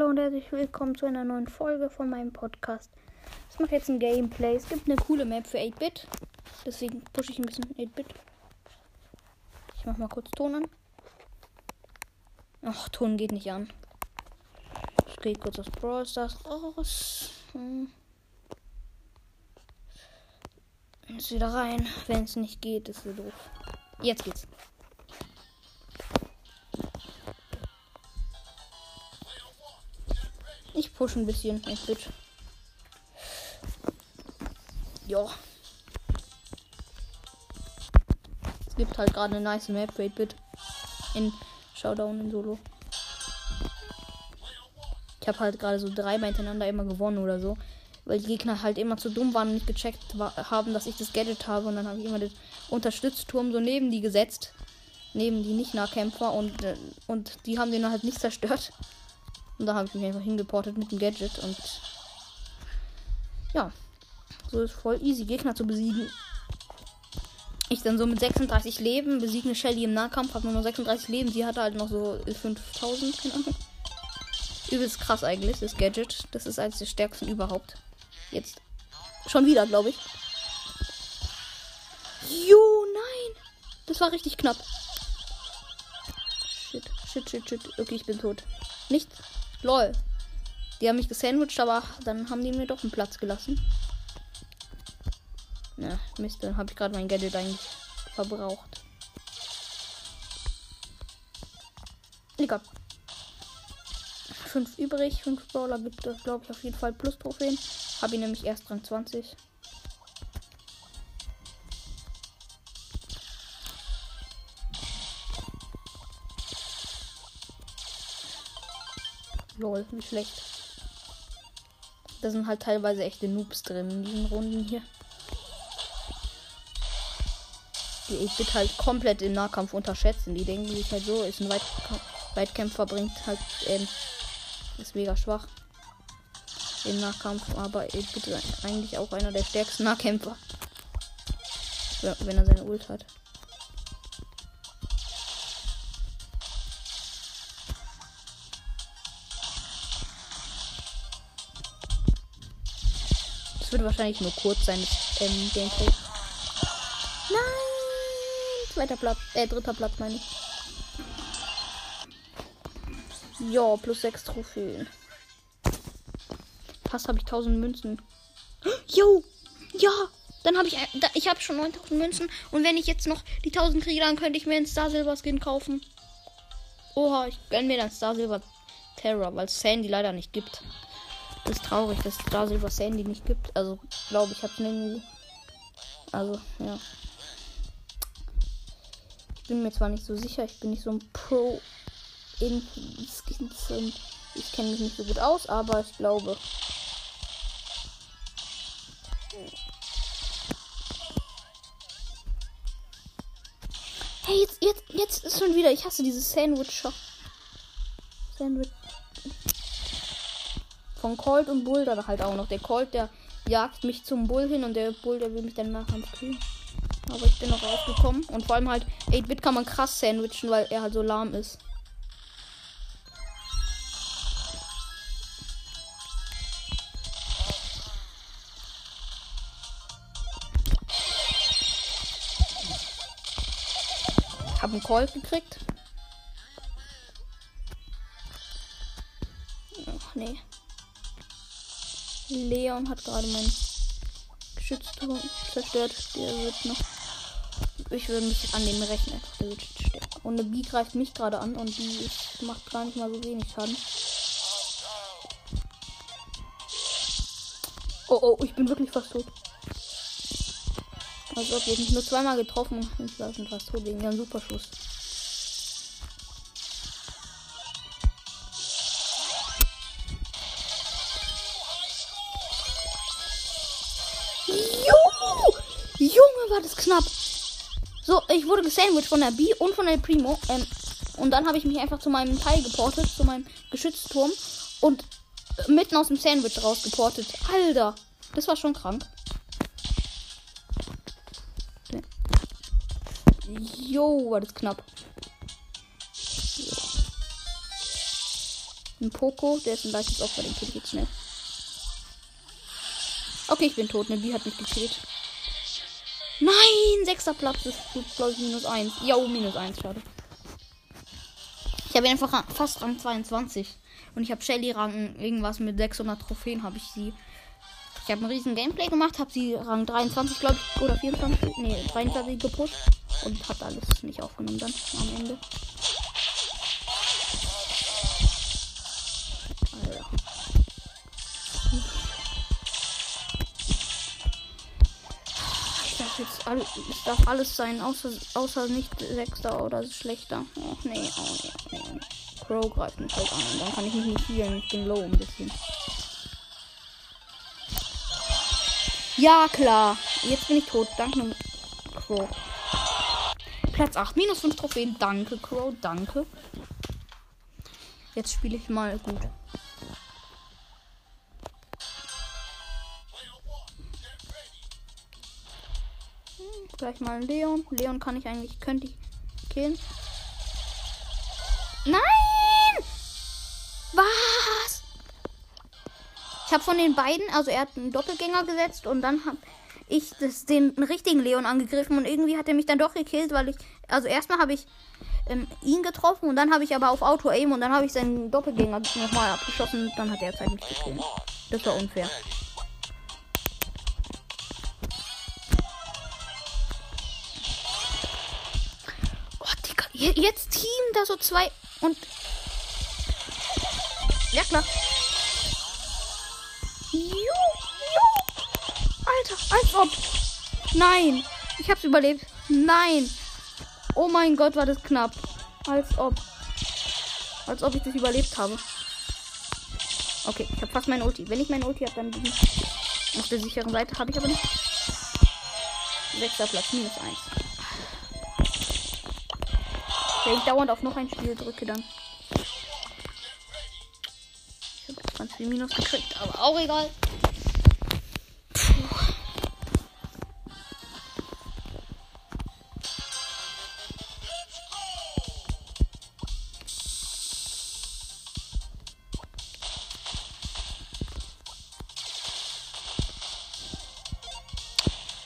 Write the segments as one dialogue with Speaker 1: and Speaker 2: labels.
Speaker 1: Hallo und herzlich willkommen zu einer neuen Folge von meinem Podcast. Ich mache jetzt ein Gameplay. Es gibt eine coole Map für 8-Bit. Deswegen pushe ich ein bisschen 8-Bit. Ich mache mal kurz Ton an. Ach, Ton geht nicht an. Ich gehe kurz aus Brawl Stars raus. Hm. Jetzt wieder rein. Wenn es nicht geht, ist so doof. Jetzt geht's. Ich pushe ein bisschen. Ich bitte. Ja. Es gibt halt gerade eine nice Map für 8-Bit. In Showdown in Solo. Ich habe halt gerade so dreimal hintereinander immer gewonnen oder so. Weil die Gegner halt immer zu dumm waren und nicht gecheckt haben, dass ich das Gadget habe. Und dann habe ich immer den Unterstützturm so neben die gesetzt. Neben die Nicht-Nahkämpfer. Und, äh, und die haben den halt nicht zerstört. Und da habe ich mich einfach hingeportet mit dem Gadget. Und ja. So ist voll easy, Gegner zu besiegen. Ich dann so mit 36 Leben besiege eine Shelly im Nahkampf, habe nur noch 36 Leben. Sie hatte halt noch so 5000, keine Ahnung. Übelst krass eigentlich, das Gadget. Das ist eines der stärksten überhaupt. Jetzt. Schon wieder, glaube ich. Jo, nein! Das war richtig knapp. Shit, shit, shit, shit. Okay, ich bin tot. Nicht? Lol. Die haben mich gesandwiched, aber dann haben die mir doch einen Platz gelassen. Na, Mist, dann habe ich gerade mein Gadget eigentlich verbraucht. Egal. Fünf übrig, fünf Brawler gibt es, glaube ich, auf jeden Fall plus Trophäen. Habe ich nämlich erst Rang 20. Lol, nicht schlecht. Da sind halt teilweise echte Noobs drin in diesen Runden hier. Die ich bitte halt komplett im Nahkampf unterschätzen. Die denken sich halt so, ist ein Weit Weitkämpfer, bringt halt, ähm, ist mega schwach im Nahkampf, aber ich bitte eigentlich auch einer der stärksten Nahkämpfer. Wenn er seine Ult hat. Das wird wahrscheinlich nur kurz sein, das ähm, Gameplay. Nein! Zweiter Platz, äh, dritter Platz meine ich. Ja, plus sechs Trophäen. Fast habe ich 1000 Münzen. Jo! Ja! Dann habe ich, ich habe schon 9000 Münzen. Und wenn ich jetzt noch die 1000 kriege, dann könnte ich mir einen Star Silver Skin kaufen. Oha, ich gönne mir dann Star Silver Terror, weil es Sandy leider nicht gibt. Ist traurig, dass es Star Silver Sandy nicht gibt. Also, glaube ich, habe es. Also, ja. Ich bin mir zwar nicht so sicher, ich bin nicht so ein Pro in Skins ich kenne mich nicht so gut aus, aber ich glaube. Hey, jetzt, jetzt, jetzt ist schon wieder. Ich hasse dieses Sandwich. Sandwich. Von Colt und Bull da halt auch noch. Der Colt, der jagt mich zum Bull hin und der Bull, der will mich dann nachher kühlen. Aber ich bin noch rausgekommen. Und vor allem halt, 8-Bit kann man krass sandwichen, weil er halt so lahm ist. habe einen Call gekriegt. Ach nee. Leon hat gerade mein Geschützturm zerstört. Der wird noch. Ich würde mich an dem rechnen. Der wird sterben. Und eine B greift mich gerade an und die macht gar nicht mal so wenig Schaden. Oh oh, ich bin wirklich fast tot. Also ob mich nur zweimal getroffen und war schon fast tot wegen einem Superschuss. Knapp. So, ich wurde gesandwiched von der B und von der Primo. Ähm, und dann habe ich mich einfach zu meinem Teil geportet, zu meinem Geschützturm. Und mitten aus dem Sandwich rausgeportet. Alter, das war schon krank. Jo, war das knapp. Ein Poco, der ist ein leichtes Opfer, den Kill geht schnell. Okay, ich bin tot. Ne, die hat mich gekillt. Nein, sechster Platz ist glaube ich minus eins. Ja, minus eins, schade. Ich habe einfach fast Rang 22. Und ich habe Shelly Rang irgendwas mit 600 Trophäen habe ich sie. Ich habe ein riesen Gameplay gemacht, habe sie Rang 23, glaube ich, oder 24, nee, 23 gepusht. Und hat alles nicht aufgenommen dann am Ende. Jetzt all, es darf alles sein, außer, außer nicht sechster oder schlechter. Oh nee, oh nee, oh nee. Crow greift mich halt an dann kann ich mich nicht healen. Ich bin low ein bisschen. Ja, klar. Jetzt bin ich tot. Danke, Crow. Platz 8, minus 5 Trophäen. Danke, Crow. Danke. Jetzt spiele ich mal gut. Gleich mal Leon. Leon kann ich eigentlich, könnte ich killen. Nein! Was? Ich habe von den beiden, also er hat einen Doppelgänger gesetzt und dann habe ich das, den richtigen Leon angegriffen und irgendwie hat er mich dann doch gekillt, weil ich, also erstmal habe ich ähm, ihn getroffen und dann habe ich aber auf Auto Aim und dann habe ich seinen Doppelgänger nochmal abgeschossen und dann hat er Zeit mich gekillt. Das war unfair. Jetzt Team da so zwei und. Ja, klar. Ju, ju. Alter, als ob. Nein. Ich hab's überlebt. Nein. Oh mein Gott, war das knapp. Als ob. Als ob ich das überlebt habe. Okay, ich habe fast mein Ulti. Wenn ich mein Ulti habe, dann bin ich auf der sicheren Seite. Habe ich aber nicht. Sechster Platz, minus eins. Wenn ich dauernd auf noch ein Spiel drücke, dann. Ich habe 20 Minus gekriegt, aber auch egal.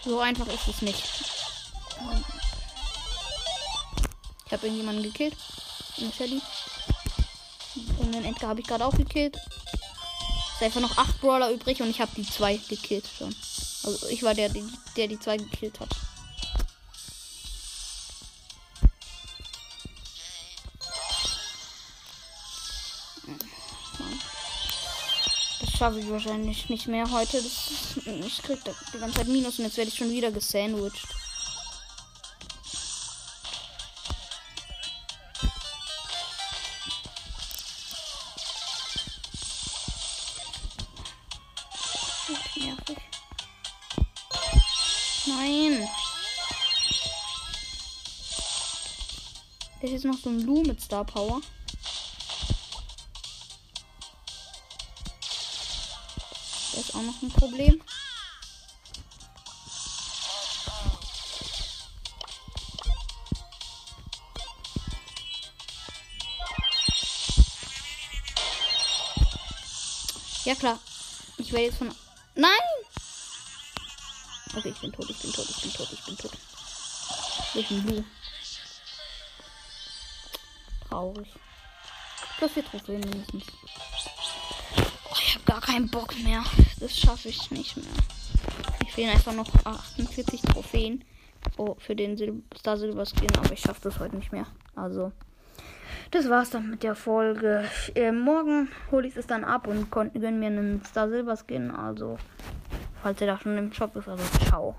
Speaker 1: So einfach ist es nicht. Habe irgendjemanden gekillt. Eine Shelly. Und den Edgar habe ich gerade auch gekillt. Es sind einfach noch acht Brawler übrig und ich habe die zwei gekillt schon. Also ich war der, der die zwei gekillt hat. Das schaffe ich wahrscheinlich nicht mehr heute. Das, ich krieg die ganze Zeit Minus und jetzt werde ich schon wieder gesandwiched. Jetzt noch so ein Lu mit Star Power. Das ist auch noch ein Problem. Ja klar. Ich werde jetzt von. Nein! Okay, ich bin tot, ich bin tot, ich bin tot, ich bin tot. Ich bin Lu traurig. Plus vier Trophäen mindestens. Oh, ich habe gar keinen Bock mehr. Das schaffe ich nicht mehr. Ich fehlen einfach noch 48 Trophäen oh, für den Sil Star Silver Skin, aber ich schaffe das heute nicht mehr. Also, das war's dann mit der Folge. Äh, morgen hole ich es dann ab und gönne mir einen Star Silver Skin. Also, falls er da schon im Shop ist, also ciao.